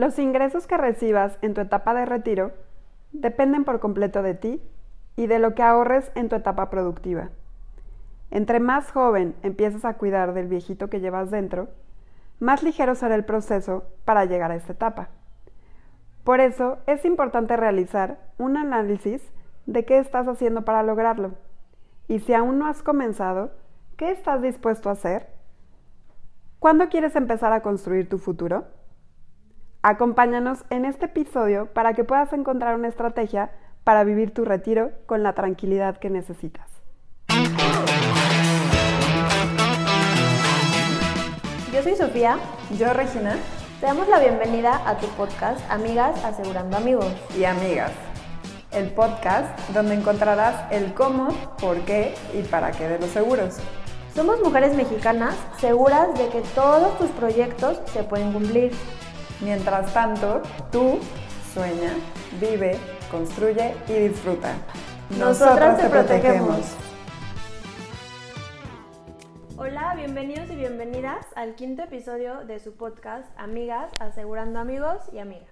Los ingresos que recibas en tu etapa de retiro dependen por completo de ti y de lo que ahorres en tu etapa productiva. Entre más joven empieces a cuidar del viejito que llevas dentro, más ligero será el proceso para llegar a esta etapa. Por eso es importante realizar un análisis de qué estás haciendo para lograrlo. Y si aún no has comenzado, ¿qué estás dispuesto a hacer? ¿Cuándo quieres empezar a construir tu futuro? Acompáñanos en este episodio para que puedas encontrar una estrategia para vivir tu retiro con la tranquilidad que necesitas. Yo soy Sofía. Yo, Regina. Te damos la bienvenida a tu podcast Amigas Asegurando Amigos. Y amigas. El podcast donde encontrarás el cómo, por qué y para qué de los seguros. Somos mujeres mexicanas seguras de que todos tus proyectos se pueden cumplir. Mientras tanto, tú sueña, vive, construye y disfruta. Nosotras te protegemos. Hola, bienvenidos y bienvenidas al quinto episodio de su podcast Amigas Asegurando Amigos y Amigas.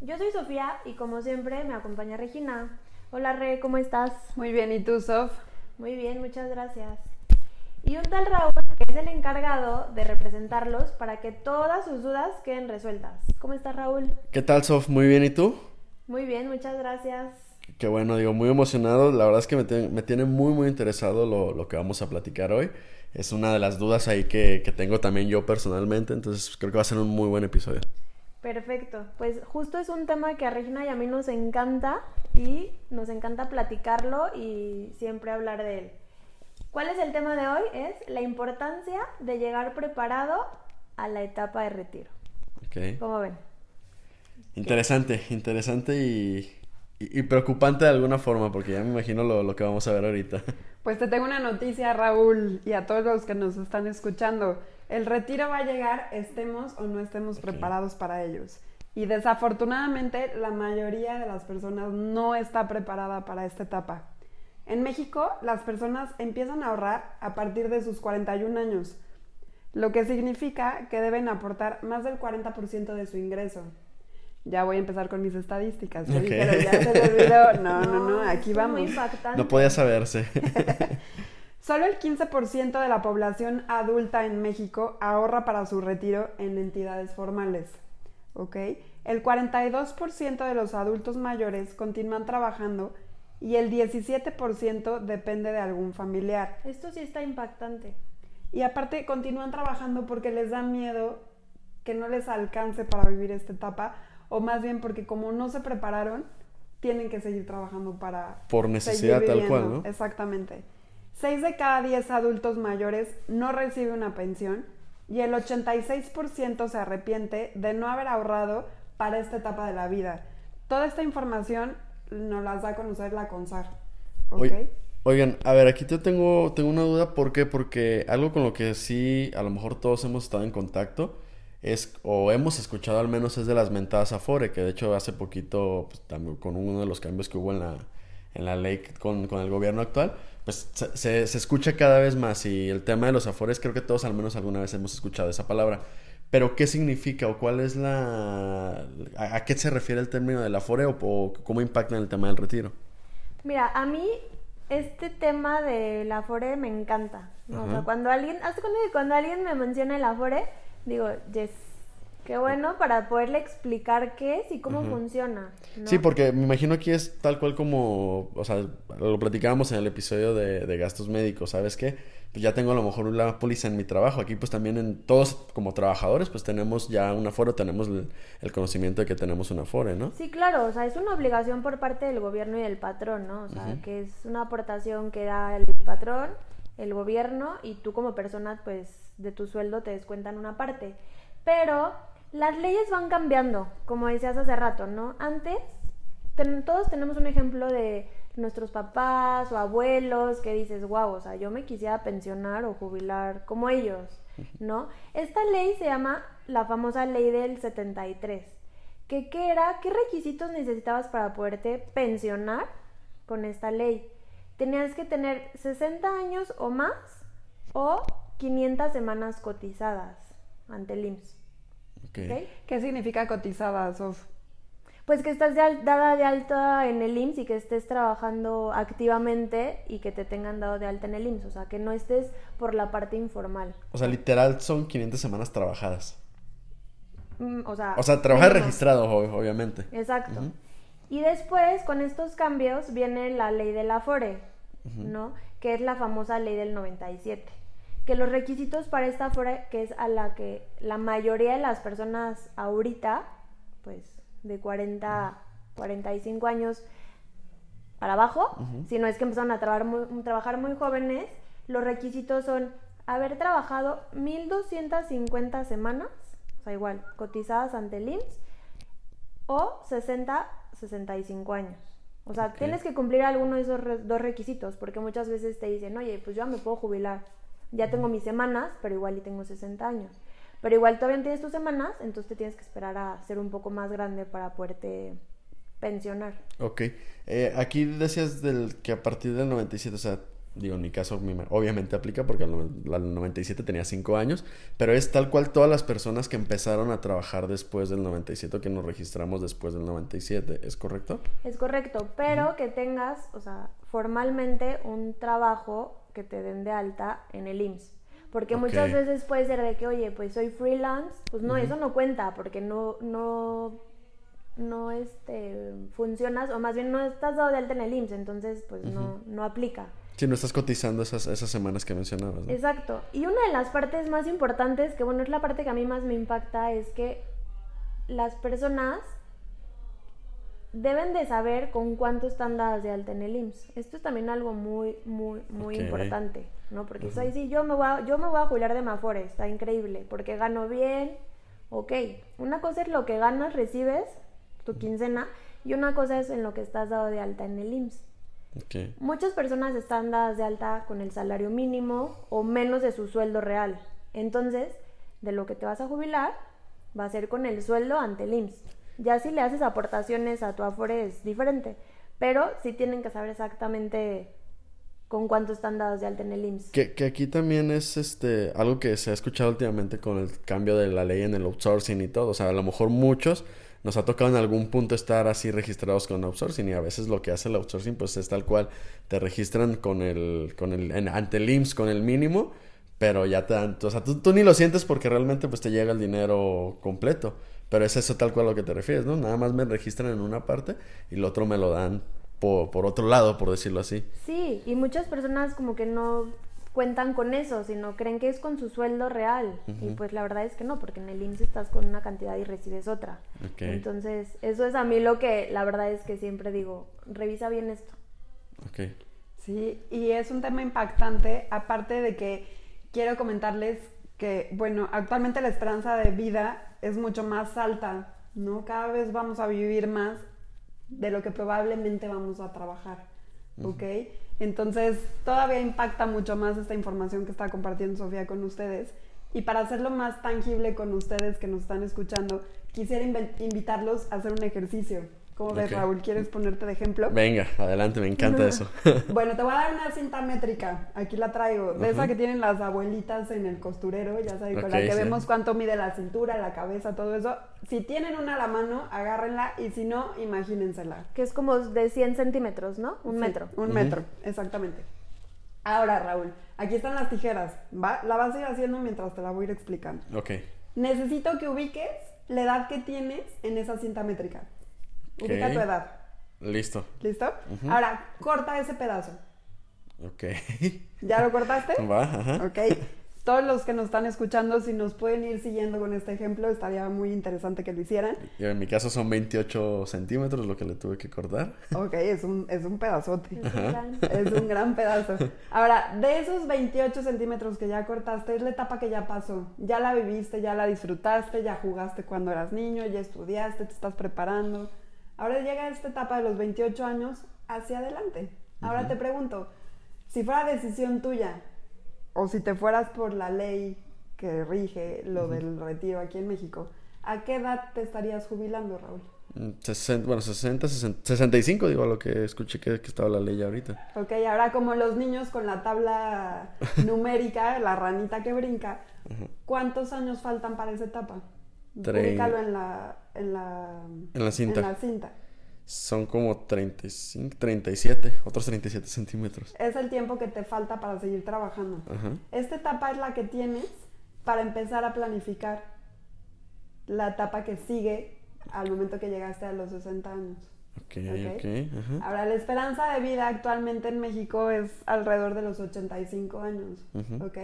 Yo soy Sofía y como siempre me acompaña Regina. Hola Re, ¿cómo estás? Muy bien, ¿y tú, Sof? Muy bien, muchas gracias. Y un tal Raúl que es el encargado de representarlos para que todas sus dudas queden resueltas. ¿Cómo estás, Raúl? ¿Qué tal, Sof? Muy bien, ¿y tú? Muy bien, muchas gracias. Qué bueno, digo, muy emocionado. La verdad es que me, tiene muy, muy interesado lo, que vamos a platicar hoy. Es una de las dudas ahí que, que tengo también yo personalmente, entonces creo que va a ser un muy buen episodio. Perfecto, pues justo es un tema que a Regina y a mí nos encanta y nos encanta platicarlo y siempre hablar de él. ¿Cuál es el tema de hoy? Es la importancia de llegar preparado a la etapa de retiro. Okay. ¿Cómo ven? Interesante, interesante y, preocupante de alguna forma, porque ya me imagino lo, que vamos a ver ahorita. Pues te tengo una noticia, Raúl, y a todos los que nos están escuchando. El retiro va a llegar, estemos o no estemos preparados para ellos. Y desafortunadamente la mayoría de las personas no está preparada para esta etapa. En México, las personas empiezan a ahorrar a partir de sus 41 años, lo que significa que deben aportar más del 40% de su ingreso. Ya voy a empezar con mis estadísticas. ya se me olvidó. No, no, no, aquí vamos. No podía saberse. Solo el 15% de la población adulta en México ahorra para su retiro en entidades formales. ¿Ok? El 42% de los adultos mayores continúan trabajando y el 17% depende de algún familiar. Esto sí está impactante. Y aparte continúan trabajando porque les da miedo que no les alcance para vivir esta etapa o más bien porque como no se prepararon, tienen que seguir trabajando para... Por necesidad tal cual, ¿no? Exactamente. 6 de cada 10 adultos mayores no recibe una pensión y el 86% se arrepiente de no haber ahorrado para esta etapa de la vida. Toda esta información nos las da a conocer la CONSAR. Oigan, a ver, aquí te tengo, tengo una duda. ¿Por qué? Porque algo con lo que sí, a lo mejor todos hemos estado en contacto, es, o hemos escuchado al menos, es de las mentadas Afore, que de hecho hace poquito, pues, también con uno de los cambios que hubo en la, en la ley con, con el gobierno actual, pues se, se, se, escucha cada vez más. Y el tema de los Afores, creo que todos al menos alguna vez hemos escuchado esa palabra. Pero, ¿qué significa o cuál es la... a, qué se refiere el término del afore o, cómo impacta en el tema del retiro? Mira, a mí este tema del afore me encanta. O sea, cuando alguien, hasta cuando, cuando alguien me menciona el afore, digo, yes, Qué bueno para poderle explicar qué es y cómo funciona. Sí, porque me imagino aquí es tal cual como, o sea, lo platicábamos en el episodio de, de gastos médicos, ¿sabes qué? Pues ya tengo a lo mejor una póliza en mi trabajo. Aquí pues también en todos como trabajadores pues tenemos ya un aforo, tenemos el, conocimiento de que tenemos un afore, ¿no? Sí, claro, o sea, es una obligación por parte del gobierno y del patrón, ¿no? O sea, que es una aportación que da el patrón, el gobierno y tú como persona pues de tu sueldo te descuentan una parte. Pero las leyes van cambiando, como decías hace rato, ¿no? Antes, todos tenemos un ejemplo de nuestros papás o abuelos que dices, wow, o sea, yo me quisiera pensionar o jubilar como ellos, ¿no? Esta ley se llama la famosa ley del 73, que ¿qué era? ¿Qué requisitos necesitabas para poderte pensionar con esta ley? Tenías que tener 60 años o más o 500 semanas cotizadas ante el IMSS. ¿Qué significa cotizada, Sof? Pues que estás de dada de alta en el IMSS y que estés trabajando activamente y que te tengan dado de alta en el IMSS. O sea, que no estés por la parte informal. O sea, literal son 500 semanas trabajadas. Mm, o sea, O sea, trabajar registrado, ob- obviamente. Exacto. Y después, con estos cambios, viene la ley del Afore, ¿no? Que es la famosa ley del 97. Que los requisitos para esta Afore, que es a la que la mayoría de las personas ahorita, pues de 40, 45 años para abajo, si no es que empezaron a trabajar muy, trabajar muy jóvenes, los requisitos son haber trabajado 1250 semanas, o sea, igual, cotizadas ante el IMSS, o 60, 65 años. O sea, tienes que cumplir alguno de esos re- dos requisitos, porque muchas veces te dicen, oye, pues yo ya me puedo jubilar, ya tengo mis semanas, pero igual y tengo 60 años. Pero igual todavía no tienes tus semanas, entonces te tienes que esperar a ser un poco más grande para poderte pensionar. Ok. Eh, aquí decías del que a partir del 97, o sea, digo, en mi caso obviamente aplica porque al 97 tenía 5 años, pero es tal cual todas las personas que empezaron a trabajar después del 97 o que nos registramos después del 97, ¿es correcto? Es correcto, pero que tengas, o sea, formalmente un trabajo que te den de alta en el IMSS. Porque muchas veces puede ser de que, oye, pues soy freelance, pues no, eso no cuenta, porque no, no, no este, funcionas, o más bien no estás dado de alta en el IMSS, entonces pues no, no aplica. Si no estás cotizando esas, esas semanas que mencionabas, ¿no? Exacto. Y una de las partes más importantes, que bueno, es la parte que a mí más me impacta, es que las personas deben de saber con cuánto están dadas de alta en el IMSS. Esto es también algo muy, muy, muy importante, ¿no? Porque eso ahí sí, yo me, voy a, yo me voy a jubilar de Mafore, está increíble, porque gano bien, ok. Una cosa es lo que ganas, recibes, tu quincena, y una cosa es en lo que estás dado de alta en el IMSS. Ok. Muchas personas están dadas de alta con el salario mínimo o menos de su sueldo real. Entonces, de lo que te vas a jubilar va a ser con el sueldo ante el IMSS. Ya si le haces aportaciones a tu Afore es diferente, pero sí tienen que saber exactamente con cuánto están dados de alta en el IMSS. Que, que aquí también es este algo que se ha escuchado últimamente con el cambio de la ley en el outsourcing y todo. O sea, a lo mejor muchos nos ha tocado en algún punto estar así registrados con outsourcing y a veces lo que hace el outsourcing pues es tal cual te registran con el con el en- ante el IMSS con el mínimo, pero ya te dan, o sea, tú, tú ni lo sientes porque realmente pues te llega el dinero completo. Pero es eso tal cual a lo que te refieres, ¿no? Nada más me registran en una parte y lo otro me lo dan por, por otro lado, por decirlo así. Sí, y muchas personas como que no cuentan con eso, sino creen que es con su sueldo real. Y pues la verdad es que no, porque en el IMSS estás con una cantidad y recibes otra. Ok. Entonces, eso es a mí lo que la verdad es que siempre digo, revisa bien esto. Ok. Sí, y es un tema impactante, aparte de que quiero comentarles que, bueno, actualmente la esperanza de vida es mucho más alta, ¿no? Cada vez vamos a vivir más de lo que probablemente vamos a trabajar, ¿ok? Entonces, todavía impacta mucho más esta información que está compartiendo Sofía con ustedes. Y para hacerlo más tangible con ustedes que nos están escuchando, quisiera invitarlos a hacer un ejercicio. ¿Cómo ves. Raúl? ¿Quieres ponerte de ejemplo? Venga, adelante, me encanta eso. Bueno, te voy a dar una cinta métrica. Aquí la traigo. De esa que tienen las abuelitas en el costurero, ya saben, con la que sí. vemos cuánto mide la cintura, la cabeza, todo eso. Si tienen una a la mano, agárrenla y si no, imagínensela. Que es como de 100 centímetros, ¿no? Un Sí, metro. Un metro, exactamente. Ahora, Raúl, aquí están las tijeras. ¿va? La vas a ir haciendo mientras te la voy a ir explicando. Ok. Necesito que ubiques la edad que tienes en esa cinta métrica. Ubica tu edad. Listo. ¿Listo? Ahora, corta ese pedazo. Ok. ¿Ya lo cortaste? Va, ajá. Ok. Todos los que nos están escuchando, si nos pueden ir siguiendo con este ejemplo, estaría muy interesante que lo hicieran. Y en mi caso son 28 centímetros lo que le tuve que cortar. Ok, es un, es un pedazote. Es un gran- Es un gran pedazo. Ahora, de esos 28 centímetros que ya cortaste, es la etapa que ya pasó. Ya la viviste, ya la disfrutaste, ya jugaste cuando eras niño, ya estudiaste, te estás preparando. Ahora llega esta etapa de los 28 años hacia adelante. Ahora te pregunto, si fuera decisión tuya, o si te fueras por la ley que rige lo del retiro aquí en México, ¿a qué edad te estarías jubilando, Raúl? Mm, 60, bueno, 60, 60, 65, digo, a lo que escuché que, que estaba la ley ahorita. Ok, ahora como los niños con la tabla numérica, la ranita que brinca, ¿cuántos años faltan para esa etapa? Ubícalo en la, en la... En la cinta. En la cinta. Son como 35, 37, otros 37 centímetros. Es el tiempo que te falta para seguir trabajando. Esta etapa es la que tienes para empezar a planificar la etapa que sigue al momento que llegaste a los 60 años. Ok, ok. Ahora, la esperanza de vida actualmente en México es alrededor de los 85 años. ¿Ok?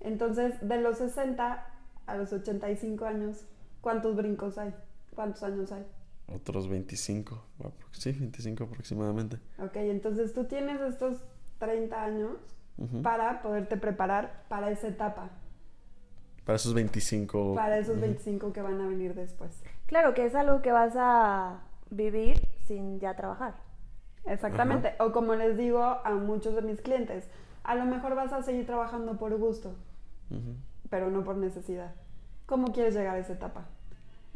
Entonces, de los 60 a los 85 años, ¿cuántos brincos hay? ¿Cuántos años hay? Otros 25, sí, 25 aproximadamente. Ok, entonces tú tienes estos 30 años para poderte preparar para esa etapa. Para esos 25. Para esos 25 que van a venir después. Claro, que es algo que vas a vivir sin ya trabajar. Exactamente. O como les digo a muchos de mis clientes, a lo mejor vas a seguir trabajando por gusto, pero no por necesidad. ¿Cómo quieres llegar a esa etapa?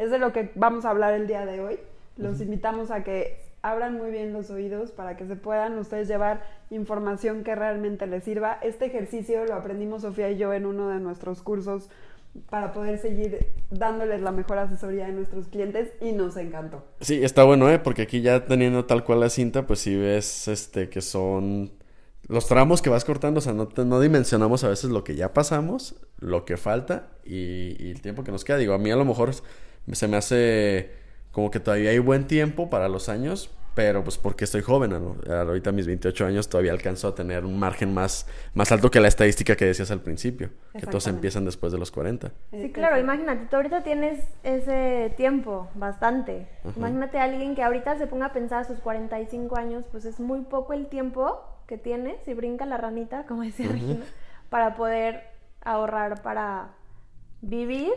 Es de lo que vamos a hablar el día de hoy. Los invitamos a que abran muy bien los oídos para que se puedan ustedes llevar información que realmente les sirva. Este ejercicio lo aprendimos Sofía y yo en uno de nuestros cursos para poder seguir dándoles la mejor asesoría a nuestros clientes y nos encantó. Sí, está bueno, ¿eh? Porque aquí ya teniendo tal cual la cinta, pues si ves este que son los tramos que vas cortando, o sea, no, no dimensionamos a veces lo que ya pasamos, lo que falta y, y, el tiempo que nos queda. Digo, a mí a lo mejor se me hace como que todavía hay buen tiempo para los años, pero pues porque estoy joven, ¿no? ahorita a mis 28 años todavía alcanzo a tener un margen más, más alto que la estadística que decías al principio, que todos empiezan después de los 40. Sí, claro, imagínate, tú ahorita tienes ese tiempo bastante. Imagínate a alguien que ahorita se ponga a pensar a sus 45 años, pues es muy poco el tiempo que tiene, si brinca la ranita, como decía Regina, para poder ahorrar para vivir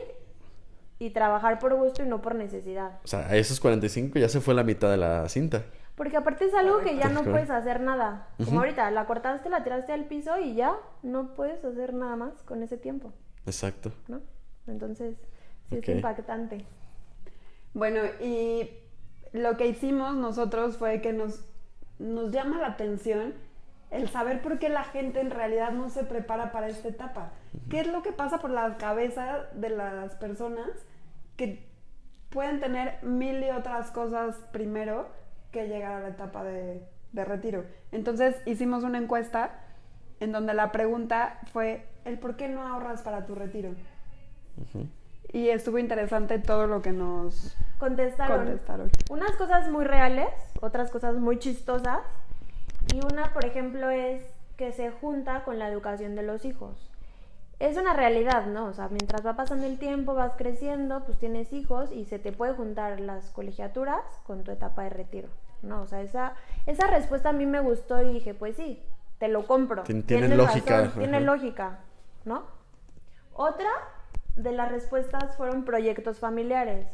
y trabajar por gusto y no por necesidad. O sea, a esos 45 ya se fue la mitad de la cinta. Porque aparte es algo que ya no puedes hacer nada. Como ahorita, la cortaste, la tiraste al piso y ya no puedes hacer nada más con ese tiempo. Exacto. ¿No? Entonces, sí es impactante. Bueno, y lo que hicimos nosotros fue que nos, nos llama la atención el saber por qué la gente en realidad no se prepara para esta etapa. ¿Qué es lo que pasa por la cabeza de las personas que pueden tener mil y otras cosas primero que llegar a la etapa de, retiro? Entonces hicimos una encuesta en donde la pregunta fue el por qué no ahorras para tu retiro. Y estuvo interesante todo lo que nos contestaron. contestaron. Unas cosas muy reales, otras cosas muy chistosas y una, por ejemplo, es que se junta con la educación de los hijos. Es una realidad, ¿no? O sea, mientras va pasando el tiempo, vas creciendo, pues tienes hijos y se te puede juntar las colegiaturas con tu etapa de retiro, ¿no? O sea, esa, esa respuesta a mí me gustó y dije, pues sí, te lo compro. Tiene lógica. tiene lógica, ¿no? Otra de las respuestas fueron proyectos familiares.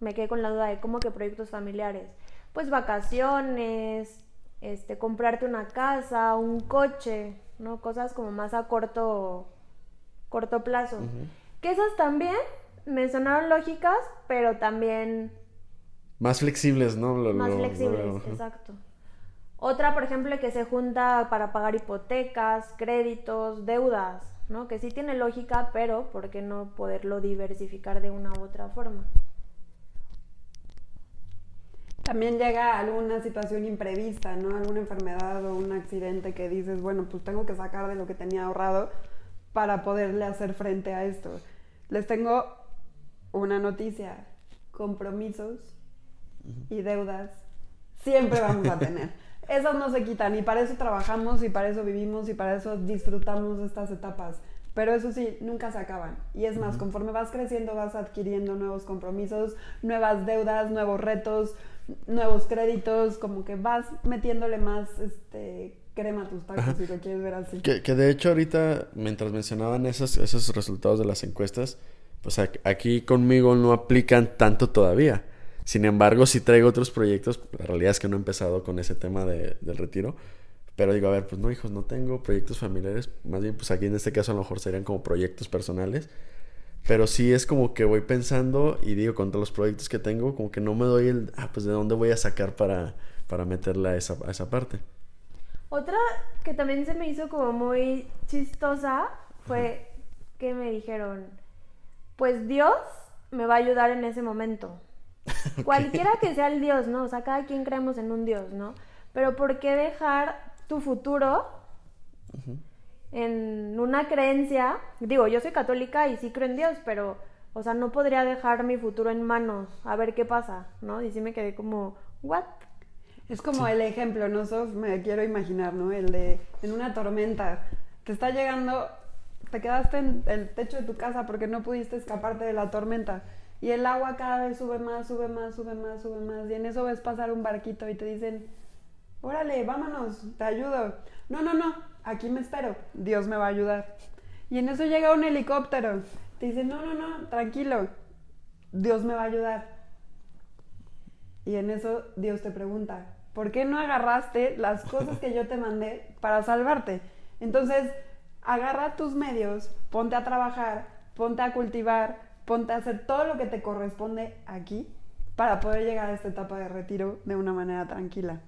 Me quedé con la duda de cómo que proyectos familiares. Pues vacaciones, este, comprarte una casa, un coche, ¿no? Cosas como más a corto, corto plazo. Que esas también me sonaron lógicas, pero también... Más flexibles, ¿no? más flexibles, exacto. Otra, por ejemplo, que se junta para pagar hipotecas, créditos, deudas, ¿no? Que sí tiene lógica, pero ¿por qué no poderlo diversificar de una u otra forma? También llega alguna situación imprevista, ¿no? Alguna enfermedad o un accidente que dices, bueno, pues tengo que sacar de lo que tenía ahorrado para poderle hacer frente a esto. Les tengo una noticia, compromisos y deudas siempre vamos a tener. Esos no se quitan y para eso trabajamos y para eso vivimos y para eso disfrutamos estas etapas. Pero eso sí, nunca se acaban. Y es más, conforme vas creciendo vas adquiriendo nuevos compromisos, nuevas deudas, nuevos retos, nuevos créditos, como que vas metiéndole más este crema a tus tacos si lo quieres ver así. Que, que, de hecho ahorita, mientras mencionaban esos, esos resultados de las encuestas, pues aquí conmigo no aplican tanto todavía. Sin embargo, si traigo otros proyectos, la realidad es que no he empezado con ese tema de, del retiro. Pero digo, a ver, pues no, hijos, no tengo proyectos familiares. Más bien, pues aquí en este caso a lo mejor serían como proyectos personales. Pero sí es como que voy pensando y digo, contra los proyectos que tengo, como que no me doy el, ah, pues de dónde voy a sacar para, para meterla a esa, a esa parte. Otra que también se me hizo como muy chistosa fue que me dijeron, pues Dios me va a ayudar en ese momento. Cualquiera que sea el Dios, ¿no? O sea, cada quien creemos en un Dios, ¿no? Pero ¿por qué dejar tu futuro en una creencia? Digo, yo soy católica y sí creo en Dios, pero, o sea, no podría dejar mi futuro en manos a ver qué pasa, ¿no? Y sí me quedé como, ¿what? Es como el ejemplo, ¿no? Sof? me quiero imaginar, ¿no? El de en una tormenta, te está llegando, te quedaste en el techo de tu casa porque no pudiste escaparte de la tormenta. Y el agua cada vez sube más, sube más, sube más, sube más. Y en eso ves pasar un barquito y te dicen, órale, vámonos, te ayudo. No, no, no, aquí me espero, Dios me va a ayudar. Y en eso llega un helicóptero, te dicen, no, no, no, tranquilo, Dios me va a ayudar. Y en eso Dios te pregunta, ¿por qué no agarraste las cosas que yo te mandé para salvarte? Entonces, agarra tus medios, ponte a trabajar, ponte a cultivar, ponte a hacer todo lo que te corresponde aquí para poder llegar a esta etapa de retiro de una manera tranquila.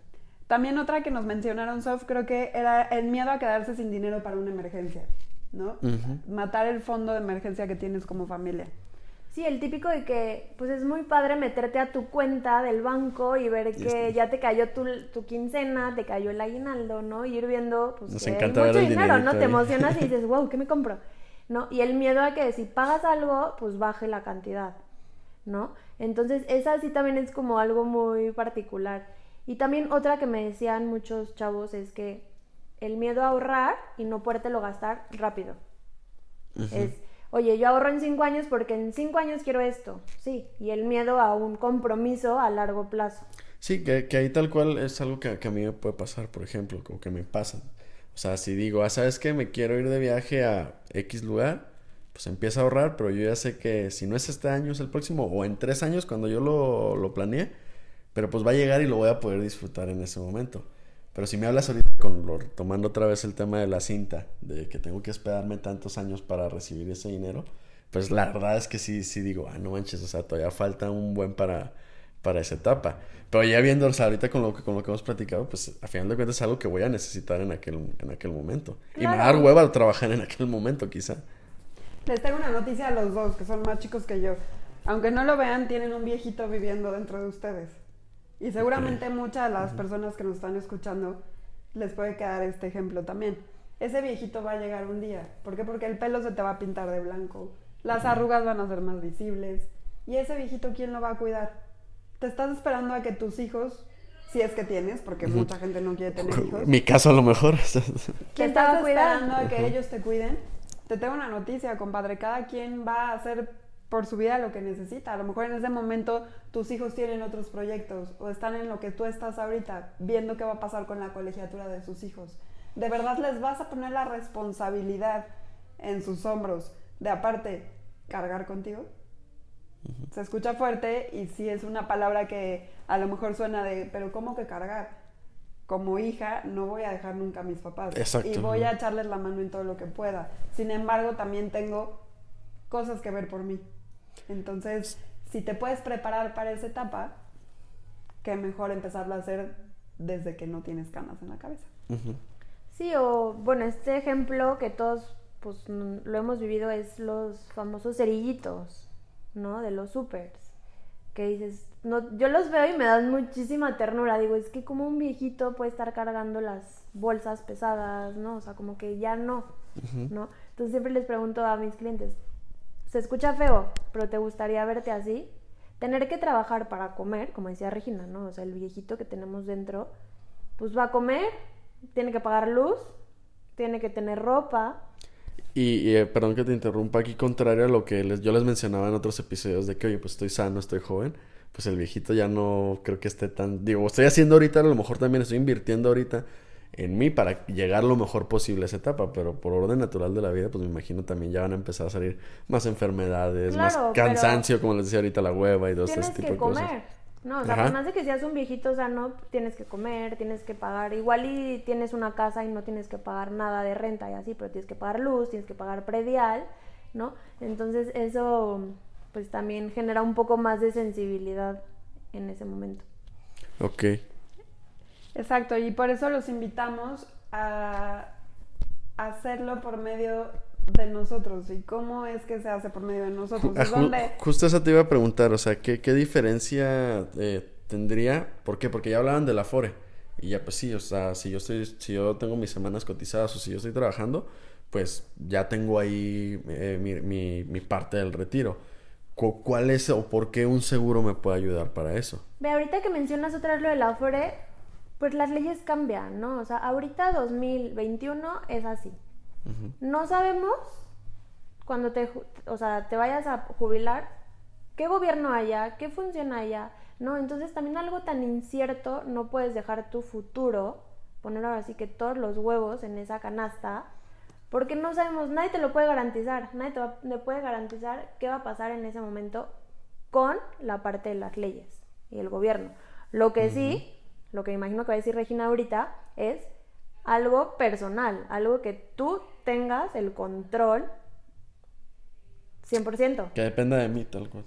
También otra que nos mencionaron, Sof, creo que era el miedo a quedarse sin dinero para una emergencia, ¿no? Matar el fondo de emergencia que tienes como familia. Sí, el típico de que, pues es muy padre meterte a tu cuenta del banco y ver que ya te cayó tu, tu, quincena, te cayó el aguinaldo, ¿no? Y ir viendo, pues, Nos encanta ver el dinero, ¿no? Te emocionas y dices, wow, ¿qué me compro? ¿no? Y el miedo a que si pagas algo, pues baje la cantidad, ¿no? Entonces, esa sí también es como algo muy particular. Y también otra que me decían muchos chavos es que el miedo a ahorrar y no podértelo gastar rápido. Es, oye, yo ahorro en cinco años porque en cinco años quiero esto, sí, y el miedo a un compromiso a largo plazo. Sí, que, ahí tal cual es algo que, que, a mí me puede pasar, por ejemplo, como que me pasa. O sea, si digo, ah, ¿sabes qué? Me quiero ir de viaje a X lugar, pues empieza a ahorrar, pero yo ya sé que si no es este año, es el próximo, o en tres años cuando yo lo, lo planeé, pero pues va a llegar y lo voy a poder disfrutar en ese momento. Pero si me hablas ahorita con tomando otra vez el tema de la cinta, de que tengo que esperarme tantos años para recibir ese dinero, pues la verdad es que sí, sí digo, ah, no manches, o sea, todavía falta un buen para, para esa etapa. Pero ya viendo, o sea, ahorita con lo, que, con lo que hemos platicado, pues a final de cuentas es algo que voy a necesitar en aquel, en aquel momento. Y me va a dar hueva trabajar en aquel momento, quizá. Les tengo una noticia a los dos, que son más chicos que yo. Aunque no lo vean, tienen un viejito viviendo dentro de ustedes. Y seguramente muchas de las personas que nos están escuchando les puede quedar este ejemplo también. Ese viejito va a llegar un día. ¿Por qué? Porque el pelo se te va a pintar de blanco, las arrugas van a ser más visibles. ¿Y ese viejito quién lo va a cuidar? te estás esperando a que tus hijos, si es que tienes, porque mucha gente no quiere tener hijos. Mi caso a lo mejor. ¿Quién estás esperando a que ellos te cuiden? Te tengo una noticia, compadre. Cada quien va a hacer por su vida lo que necesita. A lo mejor en ese momento tus hijos tienen otros proyectos o están en lo que tú estás ahorita, viendo qué va a pasar con la colegiatura de sus hijos. ¿De verdad les vas a poner la responsabilidad en sus hombros de aparte cargar contigo? Se escucha fuerte y sí es una palabra que a lo mejor suena de, pero ¿cómo que cargar? Como hija no voy a dejar nunca a mis papás y voy a echarles la mano en todo lo que pueda. Sin embargo, también tengo cosas que ver por mí. Entonces, si te puedes preparar para esa etapa, qué mejor empezarlo a hacer desde que no tienes canas en la cabeza. Sí, o bueno, este ejemplo que todos pues lo hemos vivido es los famosos cerillitos. ¿no? De los supers. Que dices, no, yo los veo y me dan muchísima ternura. Digo, es que como un viejito puede estar cargando las bolsas pesadas, ¿no? O sea, como que ya no, ¿no? Entonces siempre les pregunto a mis clientes, se escucha feo, pero ¿te gustaría verte así? Tener que trabajar para comer, como decía Regina, ¿no? O sea, el viejito que tenemos dentro, pues va a comer, tiene que pagar luz, tiene que tener ropa, y, eh, perdón que te interrumpa, aquí contrario a lo que yo les mencionaba en otros episodios de que, oye, pues estoy sano, estoy joven, pues el viejito ya no creo que esté tan... Digo, estoy haciendo ahorita, a lo mejor también estoy invirtiendo ahorita en mí para llegar lo mejor posible a esa etapa, pero por orden natural de la vida, pues me imagino también ya van a empezar a salir más enfermedades, más cansancio, como les decía ahorita, la hueva y todo ese tipo de cosas. No, o sea, además de que seas un viejito sano, tienes que comer, tienes que pagar. Igual y tienes una casa y no tienes que pagar nada de renta y así, pero tienes que pagar luz, tienes que pagar predial, ¿no? Entonces eso pues también genera un poco más de sensibilidad en ese momento. Ok. Exacto, y por eso los invitamos a hacerlo por medio de nosotros y cómo es que se hace por medio de nosotros. Ah, justo eso te iba a preguntar, o sea, ¿qué, qué diferencia eh, tendría? ¿Por qué? Porque ya hablaban del Afore. Y ya pues sí, o sea, si yo estoy, si yo tengo mis semanas cotizadas o si yo estoy trabajando, pues ya tengo ahí eh, mi, mi, mi, parte del retiro. ¿Cuál es o por qué un seguro me puede ayudar para eso? Ve, ahorita que mencionas otra vez lo del Afore, pues las leyes cambian, ¿no? O sea, ahorita 2021 es así. No sabemos cuando te, o sea, te vayas a jubilar qué gobierno haya, qué función haya, ¿no? Entonces también algo tan incierto, no puedes dejar tu futuro, poner ahora sí que todos los huevos en esa canasta, porque no sabemos, nadie te lo puede garantizar, nadie te, puede garantizar qué va a pasar en ese momento con la parte de las leyes y el gobierno. Lo que sí, lo que imagino que va a decir Regina ahorita, es algo personal, algo que tú tengas el control 100%. Que dependa de mí, tal cual.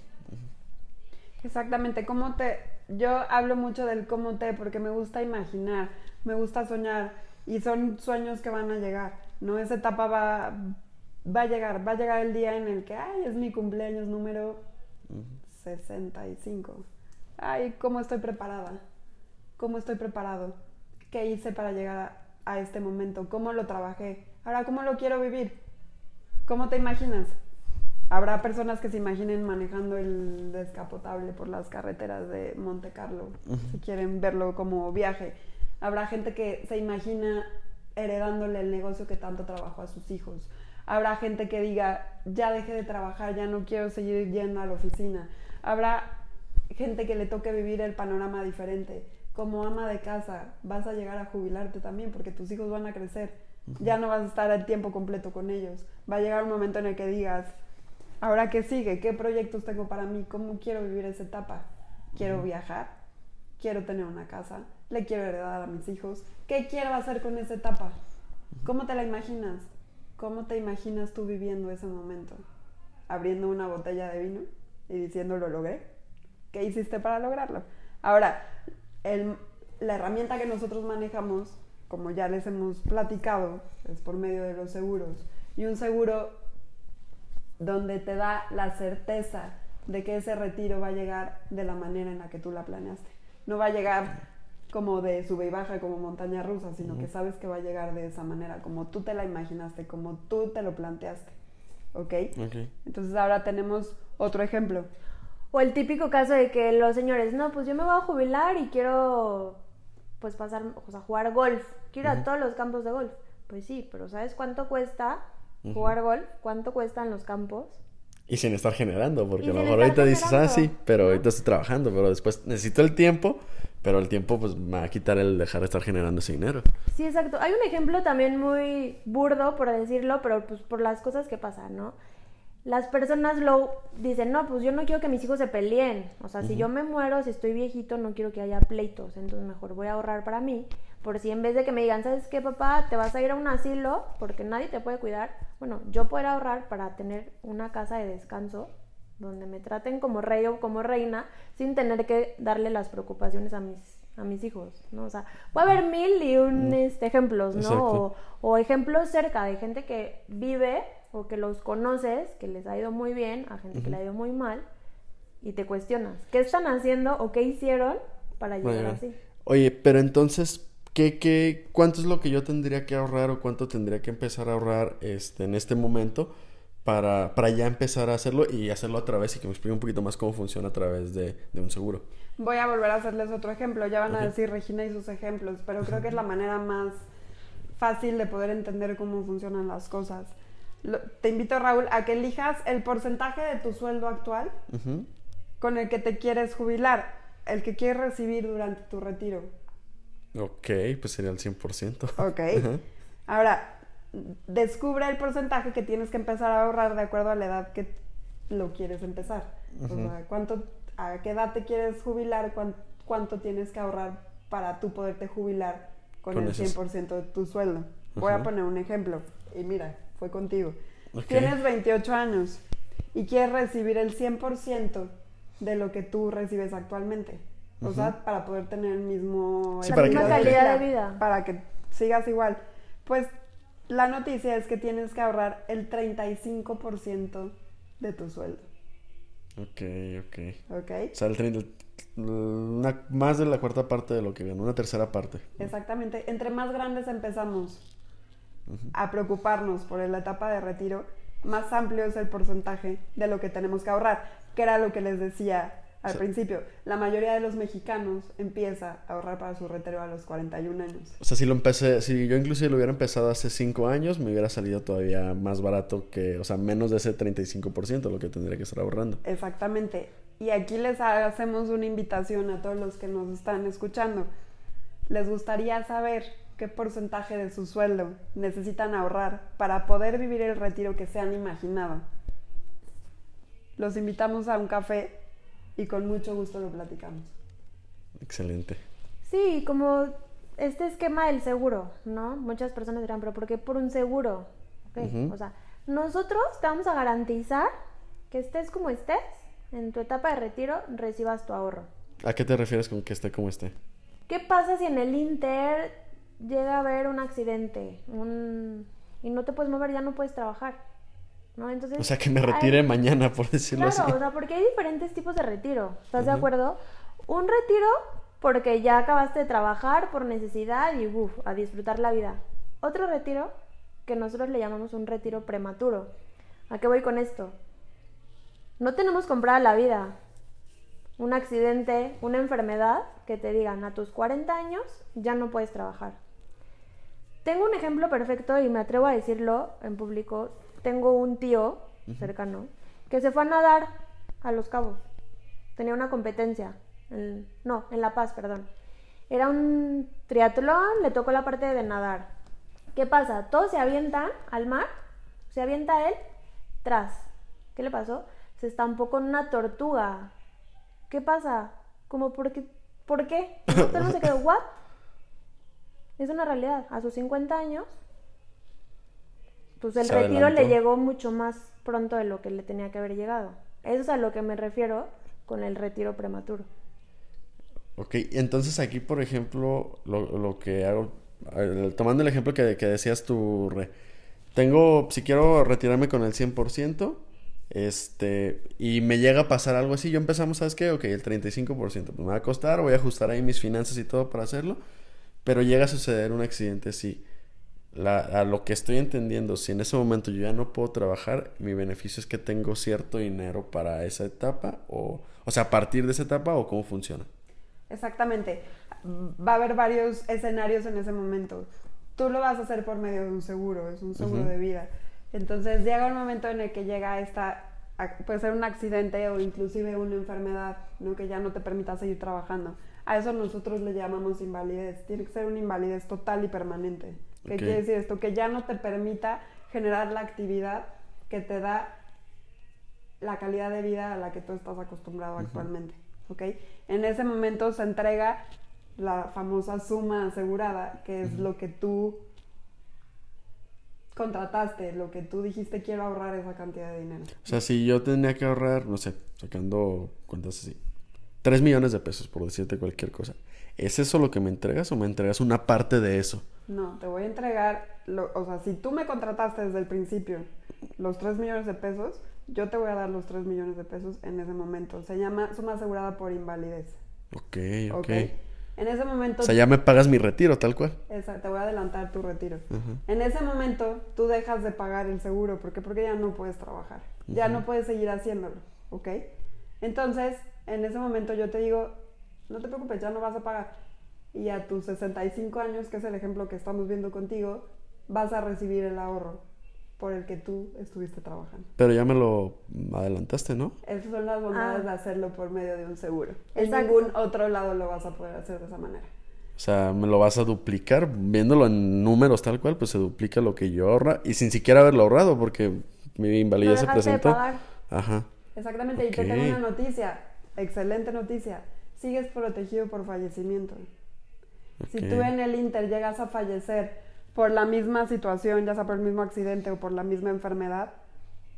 Exactamente, cómo te... Yo hablo mucho del cómo te, porque me gusta imaginar, me gusta soñar, y son sueños que van a llegar, ¿no? Esa etapa va, va a llegar, va a llegar el día en el que, ay, es mi cumpleaños número 65. Ay, ¿cómo estoy preparada? ¿Cómo estoy preparado? ¿Qué hice para llegar a este momento? ¿Cómo lo trabajé? Ahora, ¿cómo lo quiero vivir? ¿Cómo te imaginas? Habrá personas que se imaginen manejando el descapotable por las carreteras de Monte Carlo, si quieren verlo como viaje. Habrá gente que se imagina heredándole el negocio que tanto trabajó a sus hijos. Habrá gente que diga, ya dejé de trabajar, ya no quiero seguir yendo a la oficina. Habrá gente que le toque vivir el panorama diferente. Como ama de casa, vas a llegar a jubilarte también porque tus hijos van a crecer. Ya no vas a estar el tiempo completo con ellos. Va a llegar un momento en el que digas, Ahora, ¿qué sigue? ¿Qué proyectos tengo para mí? ¿Cómo quiero vivir esa etapa? ¿Quiero viajar? ¿Quiero tener una casa? ¿Le quiero heredar a mis hijos? ¿Qué quiero hacer con esa etapa? ¿Cómo te la imaginas? ¿Cómo te imaginas tú viviendo ese momento? ¿Abriendo una botella de vino y diciendo lo logré? ¿Qué hiciste para lograrlo? Ahora, la herramienta que nosotros manejamos, como ya les hemos platicado, es por medio de los seguros. Y un seguro donde te da la certeza de que ese retiro va a llegar de la manera en la que tú la planeaste. No va a llegar como de sube y baja, como montaña rusa, sino que sabes que va a llegar de esa manera, como tú te la imaginaste, como tú te lo planteaste. ¿Ok? Entonces ahora tenemos otro ejemplo. O el típico caso de que los señores, no, pues yo me voy a jubilar y quiero pues pasar, o sea, jugar golf. Quiero ir a todos los campos de golf. Pues sí, pero ¿sabes cuánto cuesta jugar golf, ¿cuánto cuestan los campos? Y sin estar generando, porque a lo mejor ahorita dices, ah, sí, pero ahorita estoy trabajando, pero después necesito el tiempo, pero el tiempo pues me va a quitar el dejar de estar generando ese dinero. Sí, exacto. Hay un ejemplo también muy burdo, por decirlo, pero pues por las cosas que pasan, ¿no? Las personas lo dicen, no, pues yo no quiero que mis hijos se peleen. O sea, si yo me muero, si estoy viejito, no quiero que haya pleitos. Entonces mejor voy a ahorrar para mí por si en vez de que me digan, ¿sabes qué, papá? Te vas a ir a un asilo porque nadie te puede cuidar. Bueno, yo puedo ahorrar para tener una casa de descanso donde me traten como rey o como reina sin tener que darle las preocupaciones a mis a mis hijos, ¿no? O sea, puede haber mil y un este, ejemplos, ¿no? O, ejemplos cerca de gente que vive o que los conoces, que les ha ido muy bien, a gente que le ha ido muy mal, y te cuestionas, ¿qué están haciendo o qué hicieron para llegar así? Oye, pero entonces, ¿Qué, qué, cuánto es lo que yo tendría que ahorrar o cuánto tendría que empezar a ahorrar este, en este momento para, para ya empezar a hacerlo y hacerlo a través y que me explique un poquito más cómo funciona a través de, de un seguro? Voy a volver a hacerles otro ejemplo. Ya van a decir Regina y sus ejemplos, pero creo que es la manera más fácil de poder entender cómo funcionan las cosas. Te invito, Raúl, a que elijas el porcentaje de tu sueldo actual con el que te quieres jubilar, el que quieres recibir durante tu retiro. Ok, pues sería el 100%. Ok. Ahora, descubre el porcentaje que tienes que empezar a ahorrar de acuerdo a la edad que lo quieres empezar. O sea, ¿cuánto, ¿a qué edad te quieres jubilar? ¿Cuánto, tienes que ahorrar para tú poderte jubilar con, el 100% de tu sueldo? Voy a poner un ejemplo. Y mira, fue contigo. Tienes 28 años y quieres recibir el 100% de lo que tú recibes actualmente. O sea, para poder tener el mismo... la misma calidad de vida. Para que sigas igual. Pues la noticia es que tienes que ahorrar el 35% de tu sueldo. Ok, ok. ¿Ok? O sea, el 30, una- más de la cuarta parte de lo que gano, una tercera parte. Exactamente. Entre más grandes empezamos a preocuparnos por la etapa de retiro, más amplio es el porcentaje de lo que tenemos que ahorrar, que era lo que les decía al principio. La mayoría de los mexicanos empieza a ahorrar para su retiro a los 41 años. O sea, si lo empecé, si yo inclusive lo hubiera empezado hace 5 años, me hubiera salido todavía más barato que, o sea, menos de ese 35% lo que tendría que estar ahorrando. Exactamente. Y aquí les hacemos una invitación a todos los que nos están escuchando. ¿Les gustaría saber qué porcentaje de su sueldo necesitan ahorrar para poder vivir el retiro que se han imaginado? Los invitamos a un café y con mucho gusto lo platicamos. Excelente. Sí, como este esquema del seguro, ¿no? Muchas personas dirán, pero ¿por qué por un seguro? Ok, Ujú. O sea, nosotros te vamos a garantizar que estés como estés, en tu etapa de retiro recibas tu ahorro. ¿A qué te refieres con que esté como esté? ¿Qué pasa si en el Inter llega a haber un accidente un... y no te puedes mover, ya no puedes trabajar? ¿No? Entonces, O sea, que me hay- retire mañana, por decirlo Claro, o así. sea, porque hay diferentes tipos de retiro. ¿Estás de acuerdo? Un retiro porque ya acabaste de trabajar por necesidad y uf, a disfrutar la vida. Otro retiro que nosotros le llamamos un retiro prematuro. ¿A qué voy con esto? No tenemos comprada la vida. Un accidente, una enfermedad que te digan a tus 40 años ya no puedes trabajar. Tengo un ejemplo perfecto y me atrevo a decirlo en público. Tengo un tío cercano que se fue a nadar a Los Cabos. Tenía una competencia. en- no, en La Paz, perdón. Era un triatlón, le tocó la parte de nadar. ¿Qué pasa? Todos se avientan al mar, se avienta él, tras. ¿Qué le pasó? Se estampó con una tortuga. ¿Qué pasa? Como, ¿por qué? El mundo se quedó, ¿what? Es una realidad. A sus 50 años, pues el Se retiro le llegó mucho más pronto de lo que le tenía que haber llegado. Eso es a lo que me refiero con el retiro prematuro. Ok, entonces aquí, por ejemplo, lo, lo que hago, eh, tomando el ejemplo que, que decías tú, Re, tengo, si quiero retirarme con el 100%, este, y me llega a pasar algo así, yo empezamos, ¿sabes qué? Ok, el 35%, pues me va a costar, voy a ajustar ahí mis finanzas y todo para hacerlo, pero llega a suceder un accidente. La, a lo que estoy entendiendo, si en ese momento yo ya no puedo trabajar, mi beneficio es que tengo cierto dinero para esa etapa, o, o sea, a partir de esa etapa, o cómo funciona. Exactamente. Va a haber varios escenarios en ese momento. Tú lo vas a hacer por medio de un seguro, es un seguro de vida. Entonces llega un momento en el que llega esta, puede ser un accidente o inclusive una enfermedad, ¿no? que ya no te permita seguir trabajando. A eso nosotros le llamamos invalidez. Tiene que ser una invalidez total y permanente. ¿Qué quiere decir esto? Que ya no te permita generar la actividad que te da la calidad de vida a la que tú estás acostumbrado actualmente. ¿ok? En ese momento se entrega la famosa suma asegurada, que es lo que tú contrataste, lo que tú dijiste quiero ahorrar esa cantidad de dinero. O sea, si yo tenía que ahorrar, no sé, sacando cuentas así, 3 millones de pesos, por decirte cualquier cosa, ¿es eso lo que me entregas o me entregas una parte de eso? No, te voy a entregar, lo- o sea, si tú me contrataste desde el principio los 3 millones de pesos, yo te voy a dar los 3 millones de pesos en ese momento. Se llama suma asegurada por invalidez. Ok, ok. ¿ok? En ese momento O sea, ya me pagas mi retiro, tal cual. Esa- te voy a adelantar tu retiro. En ese momento tú dejas de pagar el seguro, ¿por qué? Porque ya no puedes trabajar, ya no puedes seguir haciéndolo, ¿ok? Entonces, en ese momento yo te digo, no te preocupes, ya no vas a pagar. Y a tus 65 años, que es el ejemplo que estamos viendo contigo, vas a recibir el ahorro por el que tú estuviste trabajando. Pero ya me lo adelantaste, ¿no? Esas son las bondades Ah. de hacerlo por medio de un seguro. En ningún otro lado lo vas a poder hacer de esa manera. O sea, me lo vas a duplicar, viéndolo en números tal cual, pues se duplica lo que yo ahorra y sin siquiera haberlo ahorrado porque mi invalidez se dejaste de presentó. pagar. Ajá. Exactamente, y te tengo una noticia, excelente noticia. Sigues protegido por fallecimiento. Si Ok. tú en el Inter llegas a fallecer por la misma situación, ya sea por el mismo accidente o por la misma enfermedad,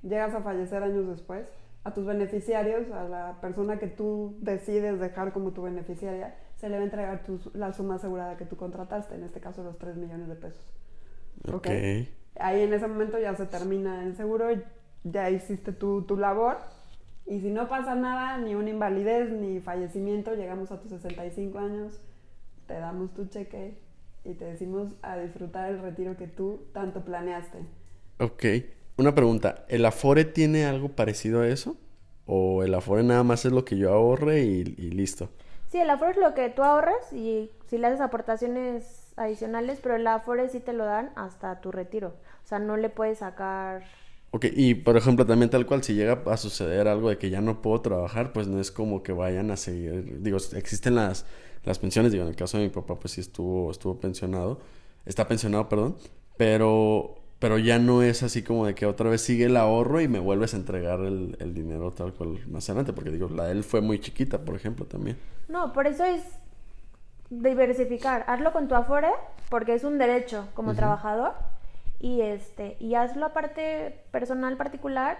llegas a fallecer años después, a tus beneficiarios, a la persona que tú decides dejar como tu beneficiaria, se le va a entregar tu- la suma asegurada que tú contrataste, en este caso los 3 millones de pesos. Ok. ahí en ese momento ya se termina el seguro, ya hiciste tu, tu labor y si no pasa nada, ni una invalidez, ni fallecimiento, llegamos a tus 65 años, te damos tu cheque y te decimos a disfrutar el retiro que tú tanto planeaste. Ok, una pregunta, ¿el Afore tiene algo parecido a eso? ¿O el Afore nada más es lo que yo ahorre y, y listo? Sí, el Afore es lo que tú ahorres y si le haces aportaciones adicionales, pero el Afore sí te lo dan hasta tu retiro. O sea, no le puedes sacar Ok, y por ejemplo, también tal cual, si llega a suceder algo de que ya no puedo trabajar, pues no es como que vayan a seguir. Digo, existen las, las pensiones, digo, en el caso de mi papá, pues sí estuvo, estuvo pensionado, está pensionado, perdón, pero, pero ya no es así como de que otra vez sigue el ahorro y me vuelves a entregar el, el dinero tal cual más adelante, porque digo, la de él fue muy chiquita, por ejemplo, también. No, por eso es diversificar. Hazlo con tu Afore, porque es un derecho como trabajador y este y hazlo aparte personal particular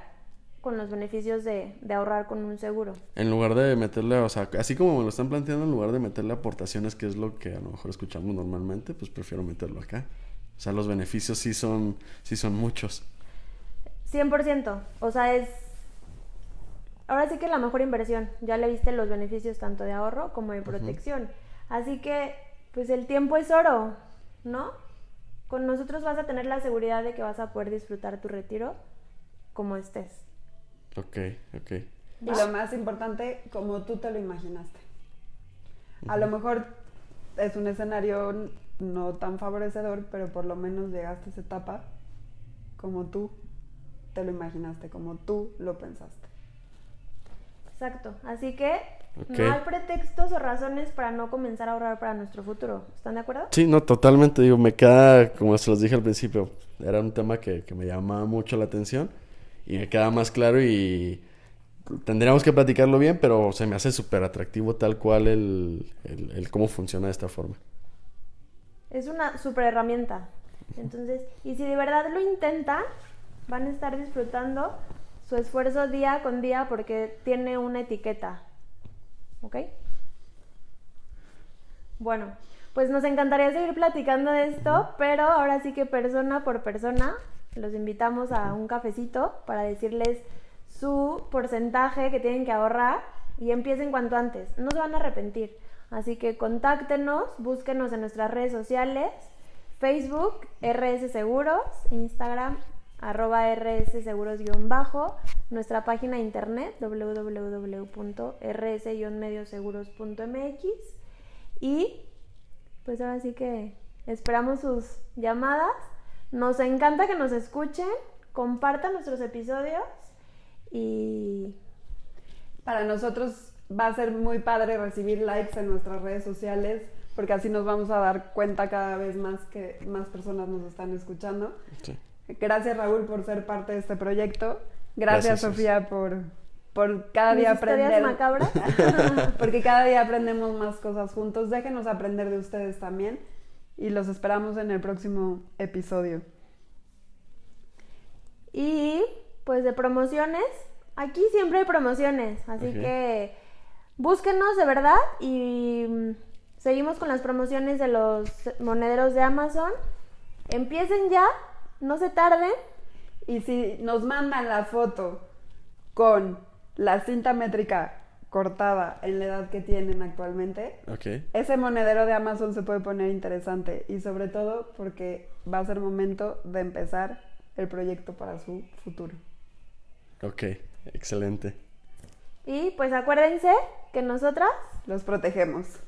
con los beneficios de, de, ahorrar con un seguro. En lugar de meterle, o sea, así como me lo están planteando, en lugar de meterle aportaciones, que es lo que a lo mejor escuchamos normalmente, pues prefiero meterlo acá. O sea, los beneficios sí son, sí son muchos. 100%. O sea, es... Ahora sí que la mejor inversión. Ya le viste los beneficios tanto de ahorro como de protección. Así que, pues el tiempo es oro, ¿no? Con nosotros vas a tener la seguridad de que vas a poder disfrutar tu retiro como estés. Ok, ok. Y lo más importante, como tú te lo imaginaste. A lo mejor es un escenario no tan favorecedor, pero por lo menos llegaste a esa etapa como tú te lo imaginaste, como tú lo pensaste. Exacto. Así que no hay pretextos o razones para no comenzar a ahorrar para nuestro futuro. ¿Están de acuerdo? Sí, no, totalmente. Digo, me queda, como se los dije al principio, era un tema que, que me llamaba mucho la atención y me queda más claro y tendríamos que platicarlo bien, pero se me hace súper atractivo tal cual el, el, el, cómo funciona de esta forma. Es una súper herramienta. Entonces, y si de verdad lo intentan, van a estar disfrutando su esfuerzo día con día porque tiene una etiqueta. ¿Ok? Bueno, pues nos encantaría seguir platicando de esto, pero ahora sí que persona por persona los invitamos a un cafecito para decirles su porcentaje que tienen que ahorrar y empiecen cuanto antes. No se van a arrepentir. Así que contáctenos, búsquenos en nuestras redes sociales, Facebook, RS Seguros, Instagram, arroba rsseguros-bajo, nuestra página de internet www.rs-medioseguros.mx y pues ahora sí que esperamos sus llamadas. Nos encanta que nos escuchen, compartan nuestros episodios y para nosotros va a ser muy padre recibir likes en nuestras redes sociales porque así nos vamos a dar cuenta cada vez más que más personas nos están escuchando. Sí. Gracias Raúl por ser parte de este proyecto. Gracias, Gracias Sofía por, por cada día aprender. macabras? porque cada día aprendemos más cosas juntos. Déjenos aprender de ustedes también y los esperamos en el próximo episodio. Y pues de promociones, aquí siempre hay promociones, así que búsquenos de verdad y mm, seguimos con las promociones de los monederos de Amazon. Empiecen ya no se tarden. Y si nos mandan la foto con la cinta métrica cortada en la edad que tienen actualmente, ese monedero de Amazon se puede poner interesante y sobre todo porque va a ser momento de empezar el proyecto para su futuro. Ok, excelente. Y pues acuérdense que nosotras los protegemos.